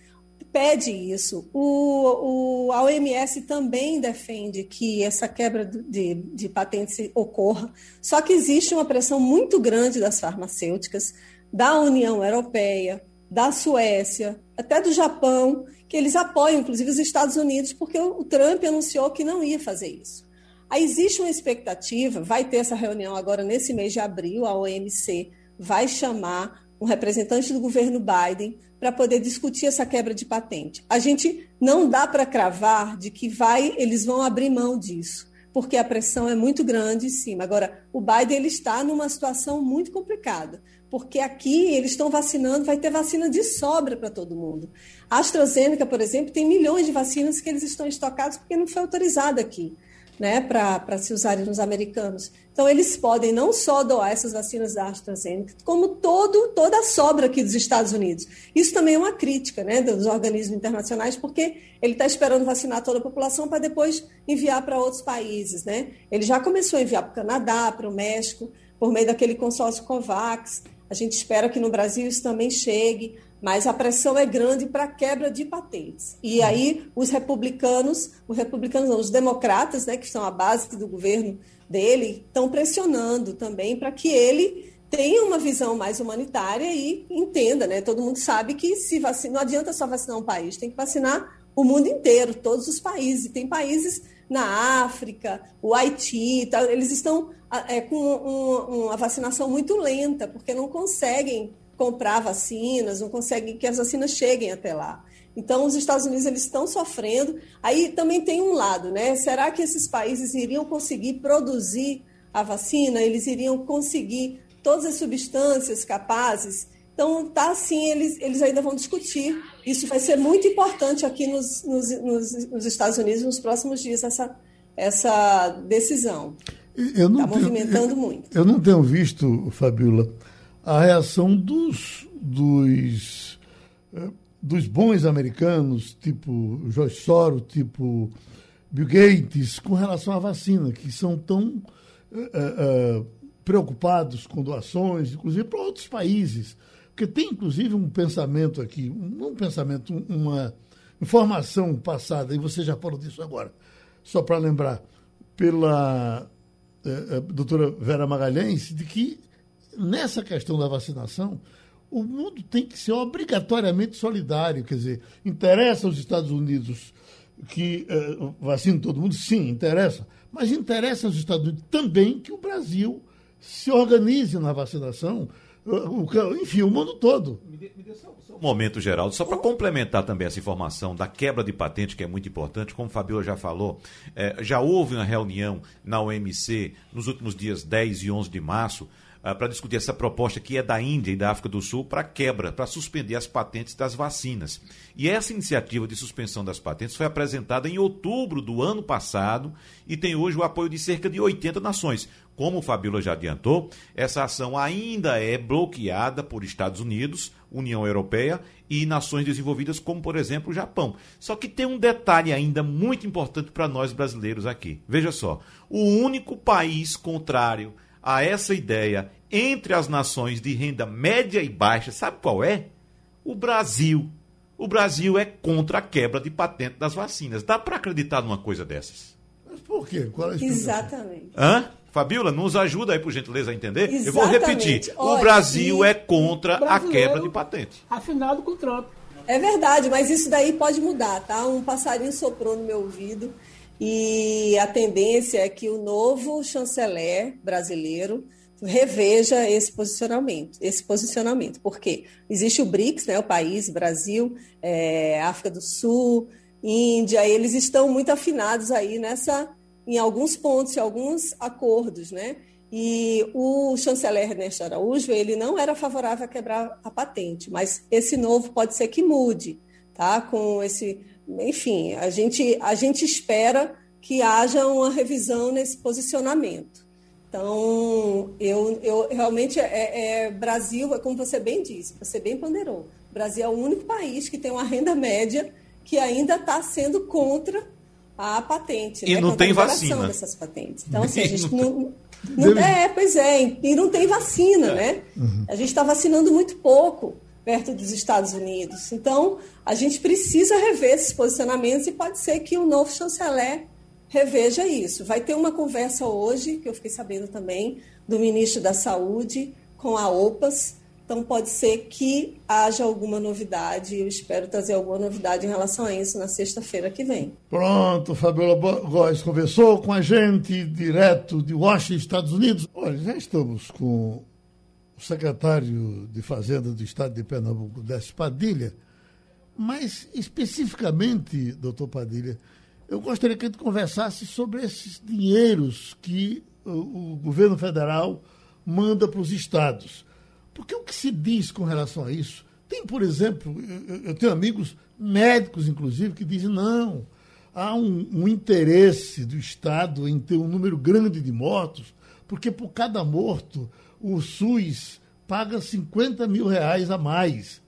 pede isso. O, o, a OMS também defende que essa quebra de, de patentes ocorra, só que existe uma pressão muito grande das farmacêuticas, da União Europeia, da Suécia, até do Japão, que eles apoiam, inclusive os Estados Unidos, porque o Trump anunciou que não ia fazer isso. Aí existe uma expectativa, vai ter essa reunião agora nesse mês de abril, a OMC vai chamar um representante do governo Biden para poder discutir essa quebra de patente. A gente não dá para cravar de que vai, eles vão abrir mão disso, porque a pressão é muito grande em cima. Agora, o Biden ele está numa situação muito complicada, porque aqui eles estão vacinando, vai ter vacina de sobra para todo mundo. A AstraZeneca, por exemplo, tem milhões de vacinas que eles estão estocados porque não foi autorizada aqui, né, para se usarem nos americanos. Então, eles podem não só doar essas vacinas da AstraZeneca, como todo, toda a sobra aqui dos Estados Unidos. Isso também é uma crítica né, dos organismos internacionais, porque ele está esperando vacinar toda a população para depois enviar para outros países. Né? Ele já começou a enviar para o Canadá, para o México, por meio daquele consórcio COVAX. A gente espera que no Brasil isso também chegue, mas a pressão é grande para quebra de patentes. E aí os republicanos, os republicanos não, os democratas, né, que são a base do governo dele, estão pressionando também para que ele tenha uma visão mais humanitária e entenda, né? Todo mundo sabe que se vacina, não adianta só vacinar um país, tem que vacinar o mundo inteiro, todos os países. Tem países na África, o Haiti, eles estão é, com um, uma vacinação muito lenta, porque não conseguem comprar vacinas, não conseguem que as vacinas cheguem até lá. Então, os Estados Unidos eles estão sofrendo. Aí também tem um lado, né? Será que esses países iriam conseguir produzir a vacina? Eles iriam conseguir todas as substâncias capazes então, tá assim, eles, eles ainda vão discutir. Isso vai ser muito importante aqui nos, nos, nos, nos Estados Unidos nos próximos dias, essa, essa decisão. Está movimentando eu, muito. Eu não tenho visto, Fabiola, a reação dos, dos, eh, dos bons americanos, tipo Joyce Soros, tipo Bill Gates, com relação à vacina, que são tão uh, uh, preocupados com doações, inclusive para outros países. Porque tem, inclusive, um pensamento aqui, um, um pensamento, uma informação passada, e você já falou disso agora, só para lembrar, pela eh, doutora Vera Magalhães, de que nessa questão da vacinação, o mundo tem que ser obrigatoriamente solidário. Quer dizer, interessa aos Estados Unidos que uh, vacine todo mundo? Sim, interessa. Mas interessa aos Estados Unidos também que o Brasil se organize na vacinação. Uh, enfim, o mundo todo. Me dê, me dê só, só um momento, Geraldo, só para complementar também essa informação da quebra de patente, que é muito importante, como o Fabiola já falou, é, já houve uma reunião na OMC nos últimos dias 10 e 11 de março, uh, para discutir essa proposta que é da Índia e da África do Sul para quebra, para suspender as patentes das vacinas. E essa iniciativa de suspensão das patentes foi apresentada em outubro do ano passado e tem hoje o apoio de cerca de 80 nações. Como o Fabíola já adiantou, essa ação ainda é bloqueada por Estados Unidos, União Europeia e nações desenvolvidas como, por exemplo, o Japão. Só que tem um detalhe ainda muito importante para nós brasileiros aqui. Veja só, o único país contrário a essa ideia entre as nações de renda média e baixa, sabe qual é? O Brasil. O Brasil é contra a quebra de patente das vacinas. Dá para acreditar numa coisa dessas? Mas por quê? Qual é a Exatamente. Hã? Fabiola, nos ajuda aí, por gentileza, a entender? Exatamente. Eu vou repetir. Olha, o Brasil é contra a quebra de patente. Afinado com o Trump. É verdade, mas isso daí pode mudar, tá? Um passarinho soprou no meu ouvido e a tendência é que o novo chanceler brasileiro reveja esse posicionamento, esse posicionamento. Porque existe o BRICS, né, o país, Brasil, é, África do Sul, Índia, eles estão muito afinados aí nessa, em alguns pontos, em alguns acordos, né? E o chanceler Ernesto Araújo, ele não era favorável a quebrar a patente, mas esse novo pode ser que mude, tá? Com esse enfim, a gente, a gente espera que haja uma revisão nesse posicionamento. Então, eu, eu realmente, é, é, Brasil, é como você bem disse, você bem ponderou, Brasil é o único país que tem uma renda média que ainda está sendo contra a patente. E né? não tem vacina. dessas patentes. Então, assim, a gente <laughs> não, não, é, pois é, e não tem vacina, é. né? Uhum. A gente está vacinando muito pouco perto dos Estados Unidos. Então, a gente precisa rever esses posicionamentos e pode ser que o novo chanceler reveja isso. Vai ter uma conversa hoje, que eu fiquei sabendo também, do ministro da Saúde com a OPAS. Então, pode ser que haja alguma novidade. Eu espero trazer alguma novidade em relação a isso na sexta-feira que vem. Pronto, Fabiola Góes conversou com a gente direto de Washington, Estados Unidos. Olha, já estamos com o secretário de Fazenda do Estado de Pernambuco, Décio Padilha, mas especificamente, doutor Padilha, eu gostaria que gente conversasse sobre esses dinheiros que o, o governo federal manda para os estados. Porque o que se diz com relação a isso? Tem, por exemplo, eu, eu tenho amigos médicos, inclusive, que dizem: não, há um, um interesse do Estado em ter um número grande de mortos, porque por cada morto o SUS paga 50 mil reais a mais.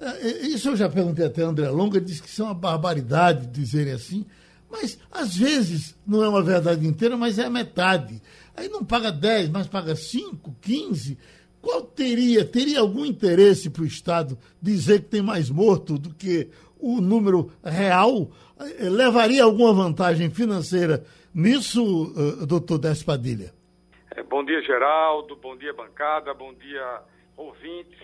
É, é, isso eu já perguntei até a André Longa, disse que isso é uma barbaridade dizerem assim, mas às vezes não é uma verdade inteira, mas é a metade. Aí não paga 10, mas paga 5, 15. Qual teria, teria algum interesse para o Estado dizer que tem mais morto do que o número real? É, levaria alguma vantagem financeira nisso, doutor Despadilha? É, bom dia, Geraldo. Bom dia, bancada. Bom dia, ouvintes.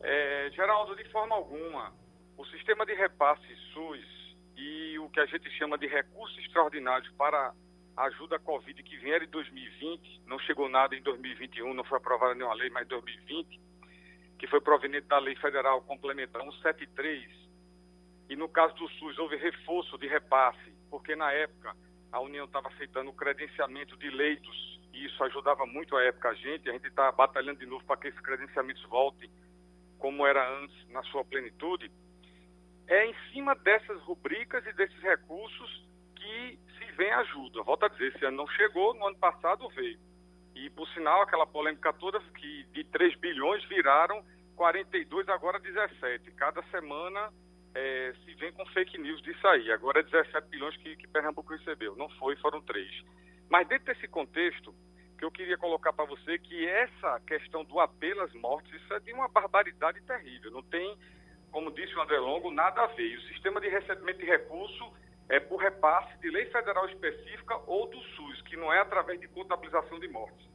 É, Geraldo, de forma alguma, o sistema de repasse SUS e o que a gente chama de recursos extraordinários para ajuda à Covid que vier em 2020, não chegou nada em 2021, não foi aprovada nenhuma lei, mas em 2020, que foi proveniente da Lei Federal Complementar 173, e no caso do SUS houve reforço de repasse, porque na época a União estava aceitando o credenciamento de leitos e isso ajudava muito a época a gente. A gente está batalhando de novo para que esses credenciamentos voltem como era antes, na sua plenitude. É em cima dessas rubricas e desses recursos que se vem ajuda. Volto a dizer, esse ano não chegou, no ano passado veio. E, por sinal, aquela polêmica toda que de 3 bilhões viraram 42, agora 17. Cada semana é, se vem com fake news disso aí. Agora é 17 bilhões que, que Pernambuco recebeu. Não foi, foram 3. Mas dentro desse contexto, que eu queria colocar para você que essa questão do apelo às mortes, isso é de uma barbaridade terrível. Não tem, como disse o André Longo, nada a ver. O sistema de recebimento de recurso é por repasse de lei federal específica ou do SUS, que não é através de contabilização de mortes.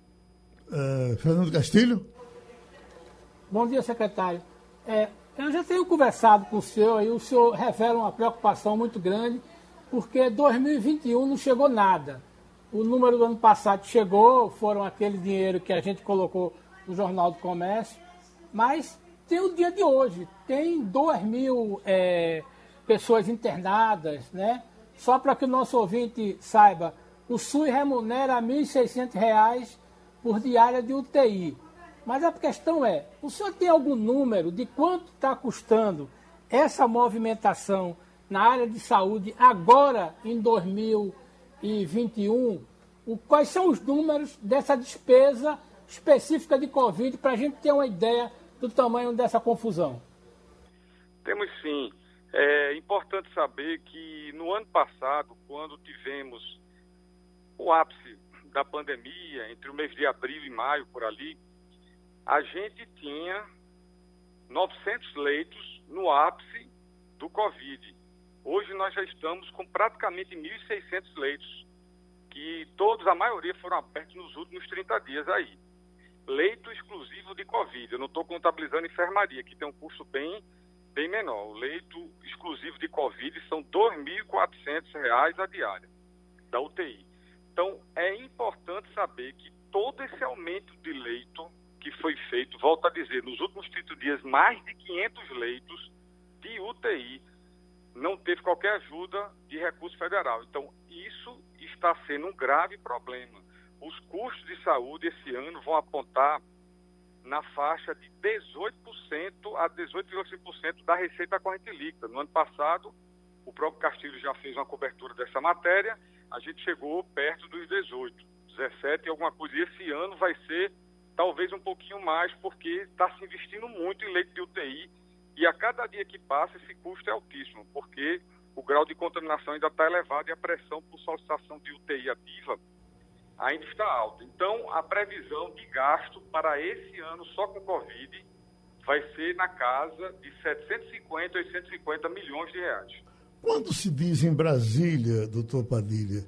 Uh, Fernando Castilho? Bom dia, secretário. É, eu já tenho conversado com o senhor e o senhor revela uma preocupação muito grande, porque 2021 não chegou nada. O número do ano passado chegou, foram aquele dinheiro que a gente colocou no Jornal do Comércio, mas tem o dia de hoje, tem 2 mil é, pessoas internadas, né? Só para que o nosso ouvinte saiba, o SUS remunera R$ 1.600 por diária de UTI. Mas a questão é, o senhor tem algum número de quanto está custando essa movimentação na área de saúde agora em 2021? O, quais são os números dessa despesa específica de Covid para a gente ter uma ideia do tamanho dessa confusão? Temos sim. É importante saber que no ano passado, quando tivemos o ápice da pandemia, entre o mês de abril e maio, por ali, a gente tinha 900 leitos no ápice do Covid. Hoje nós já estamos com praticamente 1.600 leitos, que todos, a maioria, foram abertos nos últimos 30 dias aí. Leito exclusivo de Covid, eu não estou contabilizando enfermaria, que tem um custo bem, bem menor. O leito exclusivo de Covid são R$ 2.400 a diária da UTI. Então, é importante saber que todo esse aumento de leito que foi feito, volto a dizer, nos últimos 30 dias, mais de 500 leitos de UTI, não teve qualquer ajuda de recurso federal. Então, isso está sendo um grave problema. Os custos de saúde esse ano vão apontar na faixa de 18% a 18,5% da receita corrente líquida. No ano passado, o próprio Castilho já fez uma cobertura dessa matéria, a gente chegou perto dos 18, 17 e alguma coisa. E esse ano vai ser talvez um pouquinho mais, porque está se investindo muito em leite de UTI e a cada dia que passa esse custo é altíssimo, porque o grau de contaminação ainda está elevado e a pressão por solicitação de UTI ativa ainda está alta. Então, a previsão de gasto para esse ano só com Covid vai ser na casa de 750 a 850 milhões de reais. Quando se diz em Brasília, doutor Padilha,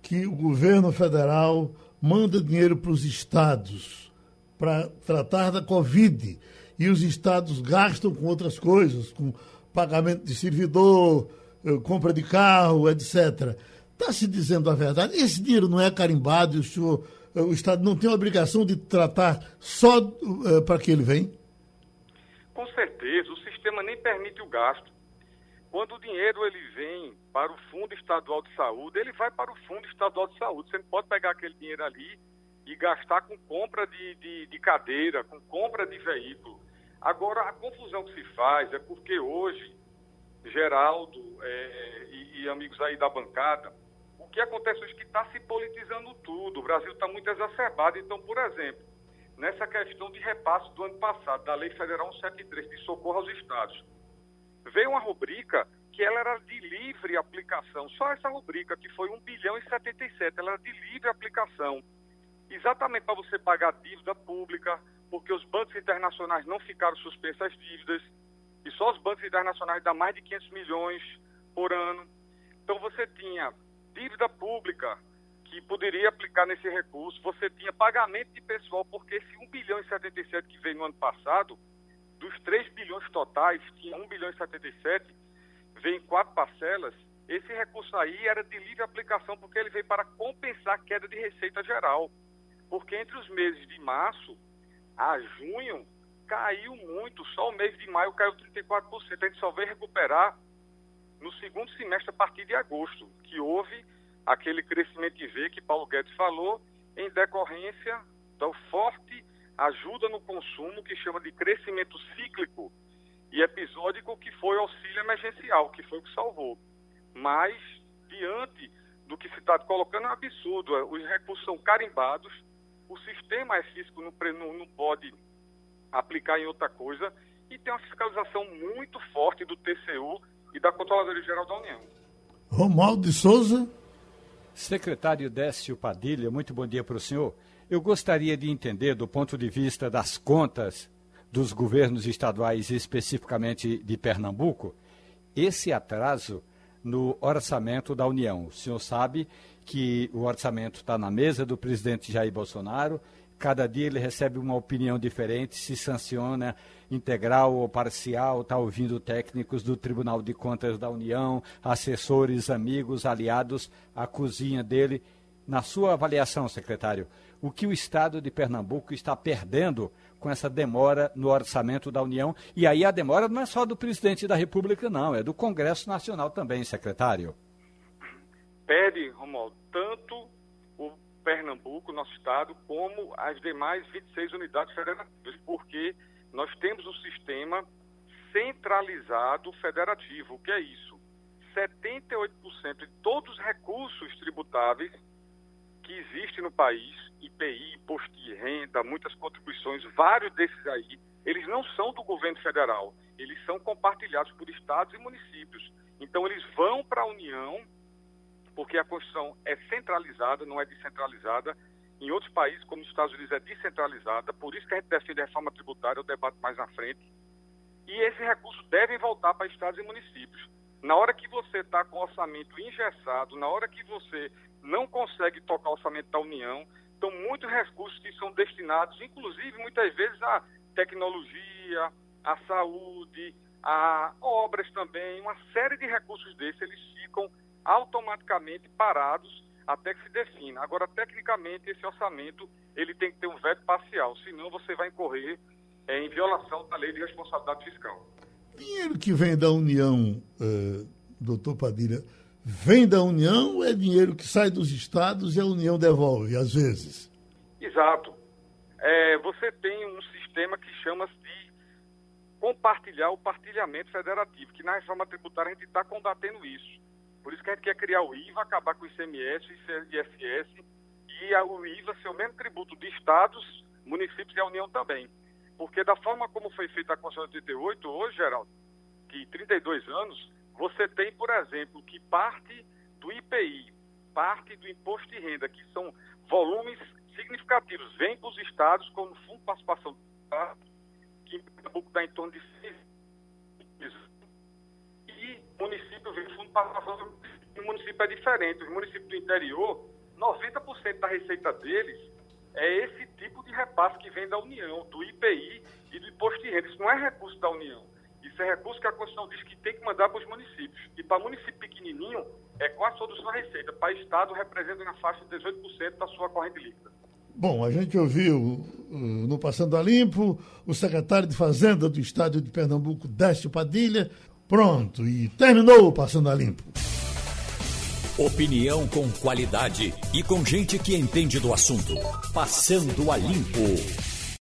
que o governo federal manda dinheiro para os estados para tratar da Covid. E os estados gastam com outras coisas, com pagamento de servidor, eh, compra de carro, etc. Está se dizendo a verdade? Esse dinheiro não é carimbado e o, senhor, eh, o Estado não tem a obrigação de tratar só uh, para que ele vem? Com certeza, o sistema nem permite o gasto. Quando o dinheiro ele vem para o Fundo Estadual de Saúde, ele vai para o Fundo Estadual de Saúde. Você não pode pegar aquele dinheiro ali e gastar com compra de, de, de cadeira, com compra de veículo. Agora, a confusão que se faz é porque hoje, Geraldo é, e, e, amigos aí da bancada, o que acontece hoje é que está se politizando tudo. O Brasil está muito exacerbado. Então, por exemplo, nessa questão de repasse do ano passado, da Lei Federal 173, de socorro aos estados, veio uma rubrica que ela era de livre aplicação. Só essa rubrica, que foi 1 bilhão e 77, ela era de livre aplicação exatamente para você pagar dívida pública, porque os bancos internacionais não ficaram suspensos as dívidas, e só os bancos internacionais dão mais de 500 milhões por ano. Então você tinha dívida pública, que poderia aplicar nesse recurso, você tinha pagamento de pessoal, porque esse 1 bilhão e 77 que veio no ano passado, dos 3 bilhões totais, tinha 1 bilhão e 77, veio em quatro parcelas, esse recurso aí era de livre aplicação, porque ele veio para compensar a queda de receita geral porque entre os meses de março a junho caiu muito, só o mês de maio caiu 34%. A gente só veio recuperar no segundo semestre a partir de agosto, que houve aquele crescimento de V que Paulo Guedes falou, em decorrência da forte ajuda no consumo, que chama de crescimento cíclico e episódico, que foi auxílio emergencial, que foi o que salvou. Mas, diante do que se está colocando, é um absurdo. Os recursos são carimbados, o sistema é físico não, não pode aplicar em outra coisa e tem uma fiscalização muito forte do TCU e da Controladoria Geral da União. Romualdo de Souza. Secretário Décio Padilha, muito bom dia para o senhor. Eu gostaria de entender, do ponto de vista das contas dos governos estaduais, especificamente de Pernambuco, esse atraso no orçamento da União. O senhor sabe que o orçamento está na mesa do presidente Jair Bolsonaro, cada dia ele recebe uma opinião diferente, se sanciona integral ou parcial, está ouvindo técnicos do Tribunal de Contas da União, assessores, amigos, aliados, a cozinha dele. Na sua avaliação, secretário, o que o Estado de Pernambuco está perdendo com essa demora no orçamento da União? E aí a demora não é só do presidente da República, não, é do Congresso Nacional também, secretário. Perde, Romualdo, tanto o Pernambuco, nosso Estado, como as demais 26 unidades federativas, porque nós temos um sistema centralizado federativo. O que é isso? 78% de todos os recursos tributáveis que existem no país, IPI, imposto de renda, muitas contribuições, vários desses aí, eles não são do governo federal, eles são compartilhados por estados e municípios. Então eles vão para a União, porque a Constituição é centralizada, não é descentralizada, em outros países, como nos Estados Unidos, é descentralizada, por isso que a gente defende a reforma tributária, o debate mais na frente. E esses recursos devem voltar para estados e municípios. Na hora que você está com orçamento engessado, na hora que você não consegue tocar o orçamento da União, então muitos recursos que são destinados, inclusive muitas vezes a tecnologia, a saúde, a obras também, uma série de recursos desses, eles ficam automaticamente parados até que se defina. Agora, tecnicamente, esse orçamento ele tem que ter um veto parcial, senão você vai incorrer é, em violação da lei de responsabilidade fiscal. Dinheiro que vem da União, eh, doutor Padilha, vem da União ou é dinheiro que sai dos estados e a União devolve, às vezes? Exato. É, você tem um sistema que chama-se de compartilhar o partilhamento federativo, que na reforma tributária a gente está combatendo isso. Por isso que a gente quer criar o IVA, acabar com o ICMS, o ISS e o IVA ser o mesmo tributo de estados, municípios e a União também. Porque da forma como foi feita a Constituição de 88, hoje, Geraldo, que 32 anos, você tem, por exemplo, que parte do IPI, parte do imposto de renda, que são volumes significativos, vem para os estados como fundo de participação que em Pernambuco dá em torno de 6 e município vem fundo participação do município é diferente. Os municípios do interior, 90% da receita deles é esse tipo de repasse que vem da União, do IPI e do imposto de renda. Isso não é recurso da União. Isso é recurso que a Constituição diz que tem que mandar para os municípios. E para município pequenininho, é quase toda a sua receita. Para Estado, representa na faixa de 18% da sua corrente líquida. Bom, a gente ouviu uh, no Passando a Limpo o secretário de Fazenda do Estado de Pernambuco, Décio Padilha. Pronto, e terminou Passando a Limpo. Opinião com qualidade e com gente que entende do assunto. Passando a Limpo.